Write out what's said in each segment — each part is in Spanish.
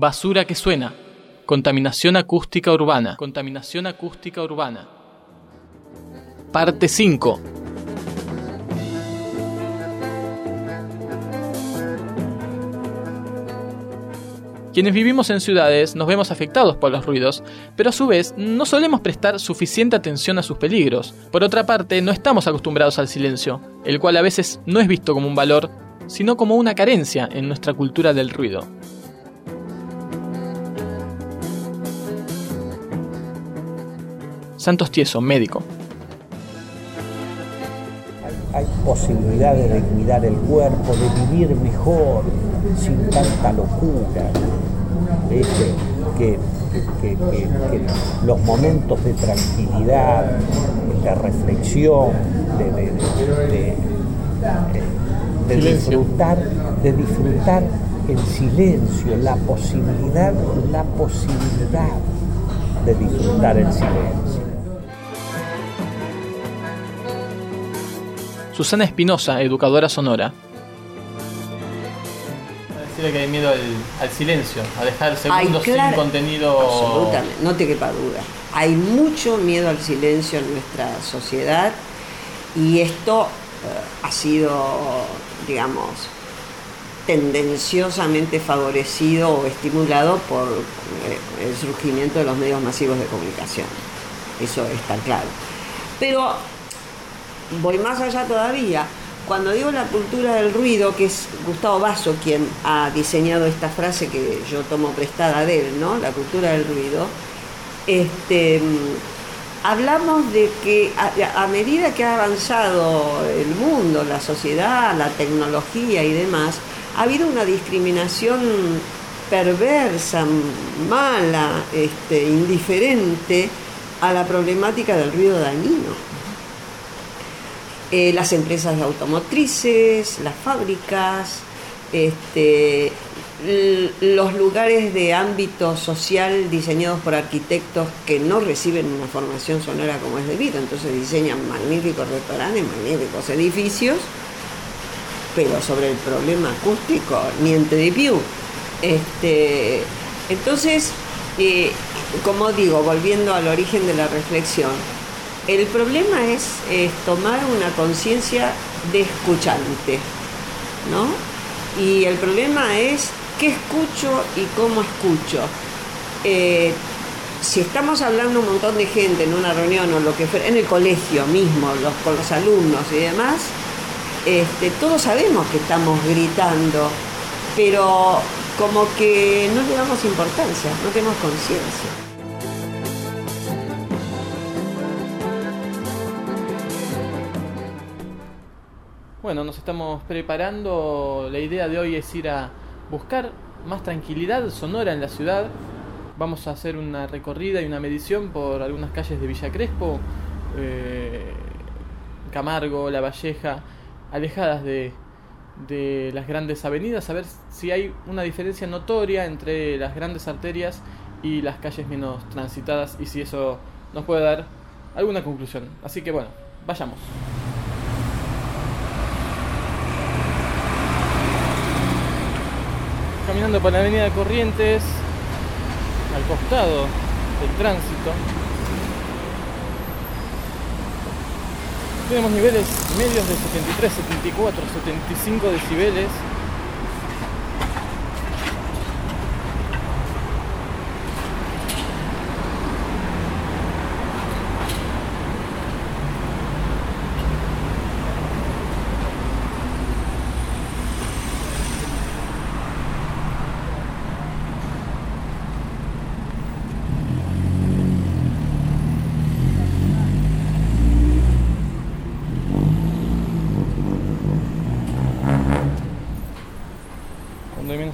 Basura que suena. Contaminación acústica urbana. Contaminación acústica urbana. Parte 5. Quienes vivimos en ciudades nos vemos afectados por los ruidos, pero a su vez no solemos prestar suficiente atención a sus peligros. Por otra parte, no estamos acostumbrados al silencio, el cual a veces no es visto como un valor, sino como una carencia en nuestra cultura del ruido. Santos Tieso, médico. Hay posibilidades de cuidar el cuerpo, de vivir mejor, sin tanta locura. ¿viste? Que, que- que- que los momentos de tranquilidad, de reflexión, de, de- de- de- de Silencio. disfrutar, de disfrutar el silencio, la posibilidad, la posibilidad de disfrutar el silencio. Susana Espinosa, educadora sonora. Decirle que hay miedo al, silencio, a dejar segundos sin claro. contenido. Absolutamente, no te quepa duda. Hay mucho miedo al silencio en nuestra sociedad y esto eh, ha sido, digamos, tendenciosamente favorecido o estimulado por eh, el surgimiento de los medios masivos de comunicación. Eso está claro. Pero voy más allá todavía. Cuando digo la cultura del ruido, que es Gustavo Basso quien ha diseñado esta frase que yo tomo prestada de él, ¿no? La cultura del ruido. Este, hablamos de que a, a medida que ha avanzado el mundo, la sociedad, la tecnología y demás, ha habido una discriminación perversa, mala, este, indiferente a la problemática del ruido dañino eh, las empresas de automotrices, las fábricas, este, los lugares de ámbito social diseñados por arquitectos que no reciben una formación sonora como es debido, entonces diseñan magníficos restaurantes, magníficos edificios, pero sobre el problema acústico, niente de più. Este, entonces, eh, como digo, volviendo al origen de la reflexión, el problema es, tomar una conciencia de escuchante, ¿no? Y el problema es qué escucho y cómo escucho. Eh, si estamos hablando un montón de gente en una reunión o lo que fuera, en el colegio mismo, con los alumnos y demás, este, todos sabemos que estamos gritando, pero como que no le damos importancia, no tenemos conciencia. Bueno, nos estamos preparando. La idea de hoy es ir a buscar más tranquilidad sonora en la ciudad. Vamos a hacer una recorrida y una medición por algunas calles de Villa Crespo, eh, Camargo, La Valleja, alejadas de, de las grandes avenidas, a ver si hay una diferencia notoria entre las grandes arterias y las calles menos transitadas y si eso nos puede dar alguna conclusión. Así que bueno, vayamos. Caminando por la avenida Corrientes, al costado del tránsito. Tenemos niveles medios de 73, 74, 75 decibeles.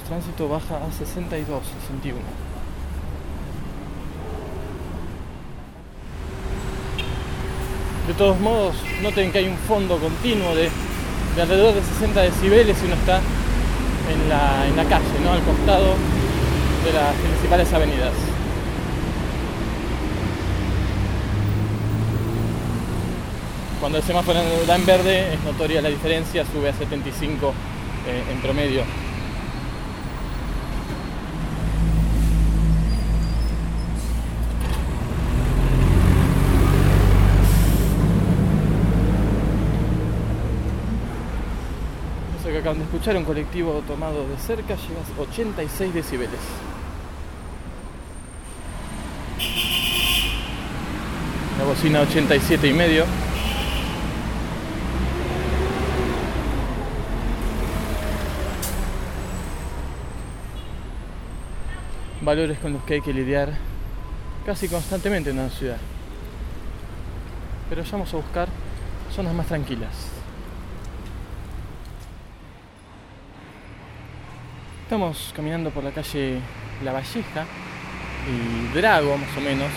Tránsito baja a 62, 61. De todos modos, noten que hay un fondo continuo de, de alrededor de 60 decibeles si uno está en la, en la calle, ¿no? al costado de las principales avenidas. Cuando el semáforo en verde es notoria la diferencia, sube a 75 eh, en promedio. Acaban de escuchar, un colectivo tomado de cerca llega a 86 decibeles. La bocina 87 y medio. Valores con los que hay que lidiar casi constantemente en una ciudad. Pero ya vamos a buscar zonas más tranquilas. Estamos caminando por la calle La Valleja y Drago más o menos.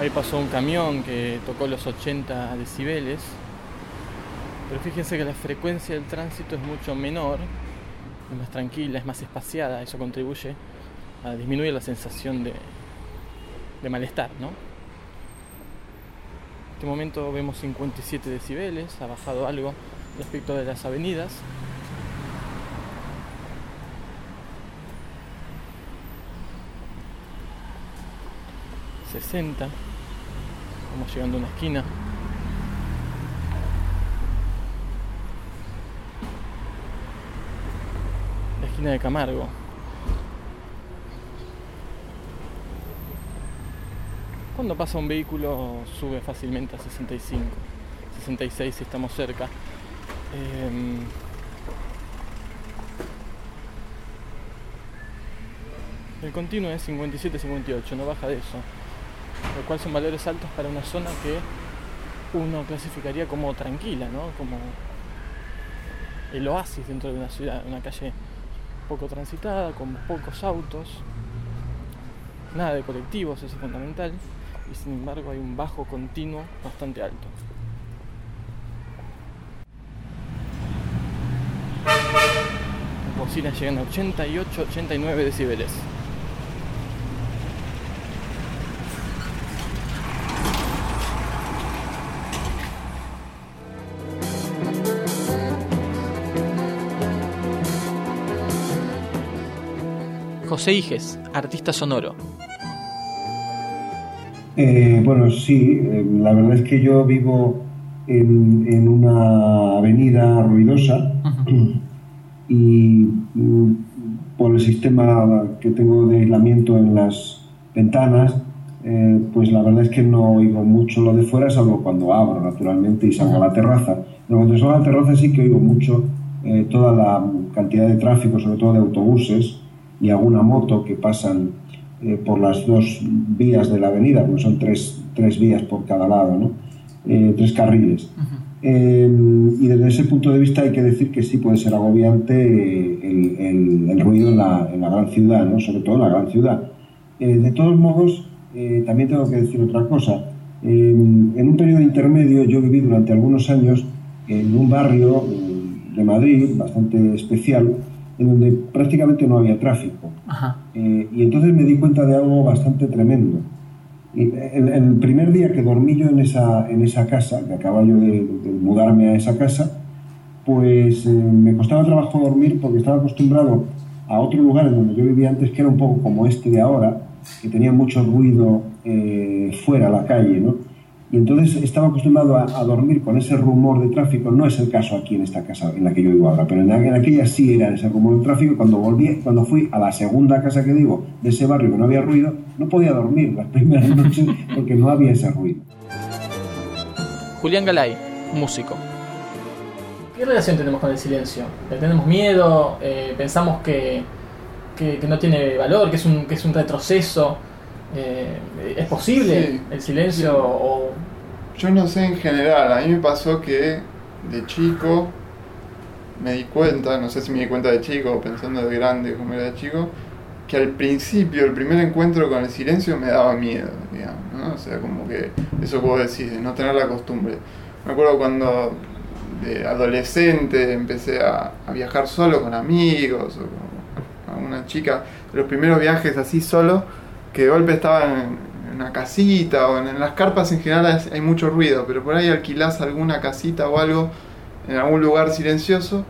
Ahí pasó un camión que tocó los 80 decibeles. Pero fíjense que la frecuencia del tránsito es mucho menor, es más tranquila, es más espaciada, eso contribuye a disminuir la sensación de, malestar, ¿no? En este momento vemos 57 decibeles, ha bajado algo respecto de las avenidas. ...60... Vamos llegando a una esquina. La esquina de Camargo. Cuando pasa un vehículo sube fácilmente a 65, 66 si estamos cerca. Eh, el continuo es 57-58, no baja de eso, lo cual son valores altos para una zona que uno clasificaría como tranquila, ¿no? como el oasis dentro de una ciudad, una calle poco transitada, con pocos autos, nada de colectivos, eso es fundamental y sin embargo hay un bajo continuo bastante alto. Bocinas llegan a 88-89 decibeles. José Iges, artista sonoro. Eh, bueno, sí, eh, la verdad es que yo vivo en, una avenida ruidosa y por el sistema que tengo de aislamiento en las ventanas, eh, pues la verdad es que no oigo mucho lo de fuera, salvo cuando abro naturalmente y salgo a la terraza. Pero cuando salgo a la terraza sí que oigo mucho toda la cantidad de tráfico, sobre todo de autobuses y alguna moto que pasan eh, por las dos vías de la avenida, porque son tres, tres vías por cada lado, ¿no? Eh, tres carriles. Eh, y desde ese punto de vista hay que decir que sí puede ser agobiante el, el, ruido en la, en la, gran ciudad, ¿no? sobre todo en la gran ciudad. de todos modos, también tengo que decir otra cosa. en un periodo intermedio yo viví durante algunos años en un barrio de Madrid bastante especial, en donde prácticamente no había tráfico. Eh, y entonces me di cuenta de algo bastante tremendo. El, primer día que dormí yo en esa, en esa casa, que acababa yo de, mudarme a esa casa, pues eh, me costaba trabajo dormir porque estaba acostumbrado a otro lugar en donde yo vivía antes, que era un poco como este de ahora, que tenía mucho ruido eh, fuera, la calle, ¿no? Y entonces estaba acostumbrado a, dormir con ese rumor de tráfico. No es el caso aquí en esta casa en la que yo vivo ahora, pero en, aquella sí era ese rumor de tráfico. Cuando volví, cuando fui a la segunda casa que digo de ese barrio que no había ruido, no podía dormir las primeras noches porque no había ese ruido. Julián Galay, músico. ¿Qué relación tenemos con el silencio? ¿Le tenemos miedo? Eh, ¿Pensamos que, que, no tiene valor? ¿Que es un, que es un retroceso? Eh, ¿Es posible el silencio o...? Yo no sé en general, a mí me pasó que de chico me di cuenta, no sé si me di cuenta de chico pensando de grande como era de chico, que al principio, el primer encuentro con el silencio me daba miedo, digamos, ¿no? O sea, como que eso puedo decir, de no tener la costumbre. Me acuerdo cuando de adolescente empecé a, viajar solo con amigos o con una chica, los primeros viajes así solo, que de golpe estaba una casita o en, las carpas en general hay mucho ruido, pero por ahí alquilás alguna casita o algo en algún lugar silencioso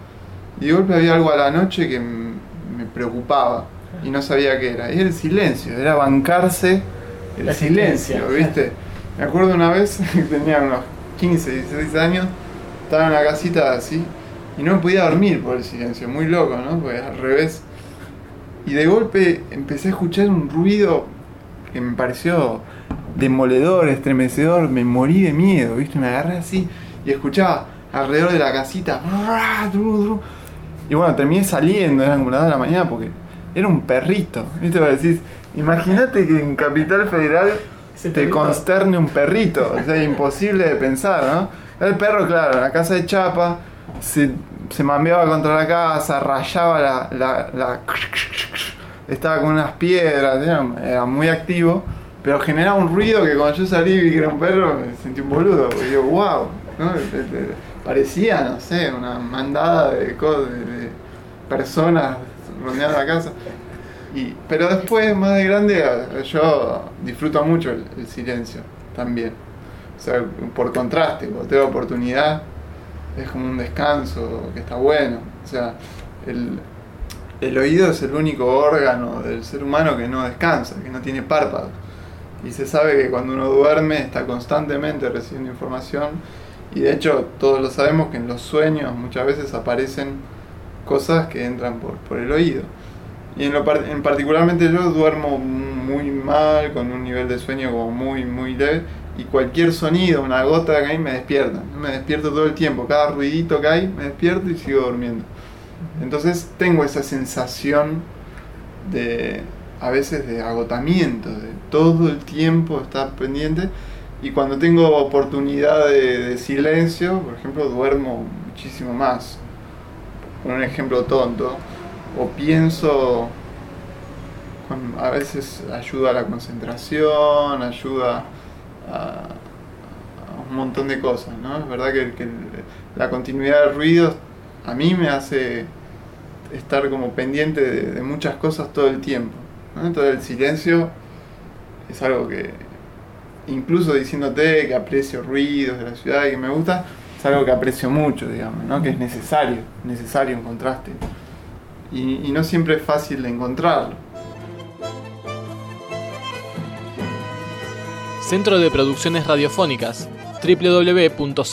y de golpe había algo a la noche que me preocupaba y no sabía qué era. Y era el silencio, era bancarse el silencio, ¿viste? Me acuerdo una vez que tenía unos 15, 16 años, estaba en la casita así y no me podía dormir por el silencio, muy loco, ¿no? Pues al revés. Y de golpe empecé a escuchar un ruido que me pareció demoledor, estremecedor, me morí de miedo, ¿viste? Me agarré así y escuchaba alrededor de la casita. Y bueno, terminé saliendo, eran como las de la mañana porque era un perrito, ¿viste? Para decir, imagínate que en Capital Federal te consterne un perrito, o sea, imposible de pensar, ¿no? El perro, claro, en la casa de Chapa, se, se mambeaba contra la casa, rayaba la, la, la estaba con unas piedras, era, muy activo, pero generaba un ruido que cuando yo salí y vi que era un perro, me sentí un boludo, porque digo, wow, parecía, no sé, una mandada de, de personas rodeando la casa. Y, pero después, más de grande, yo disfruto mucho el, silencio también. O sea, por contraste, cuando tengo oportunidad, es como un descanso que está bueno. O sea, el, el oído es el único órgano del ser humano que no descansa, que no tiene párpados. Y se sabe que cuando uno duerme está constantemente recibiendo información. Y de hecho, todos lo sabemos que en los sueños muchas veces aparecen cosas que entran por, por el oído. Y en, lo, en particularmente yo duermo muy mal, con un nivel de sueño como muy, muy leve. Y cualquier sonido, una gota que hay, me despierta. Me despierto todo el tiempo. Cada ruidito que hay, me despierto y sigo durmiendo. Entonces tengo esa sensación de, a veces, de agotamiento, de todo el tiempo estar pendiente. Y cuando tengo oportunidad de, silencio, por ejemplo, duermo muchísimo más. Por un ejemplo tonto, o pienso, a veces ayuda a la concentración, ayuda a, un montón de cosas, ¿no? Es verdad que, la continuidad de ruidos a mí me hace estar como pendiente de, muchas cosas todo el tiempo. Entonces el silencio es algo que, incluso diciéndote que aprecio ruidos de la ciudad y que me gusta, es algo que aprecio mucho, digamos, ¿no? que es necesario, necesario en contraste. Y, y no siempre es fácil de encontrarlo. Centro de Producciones Radiofónicas www.cpr.org.ar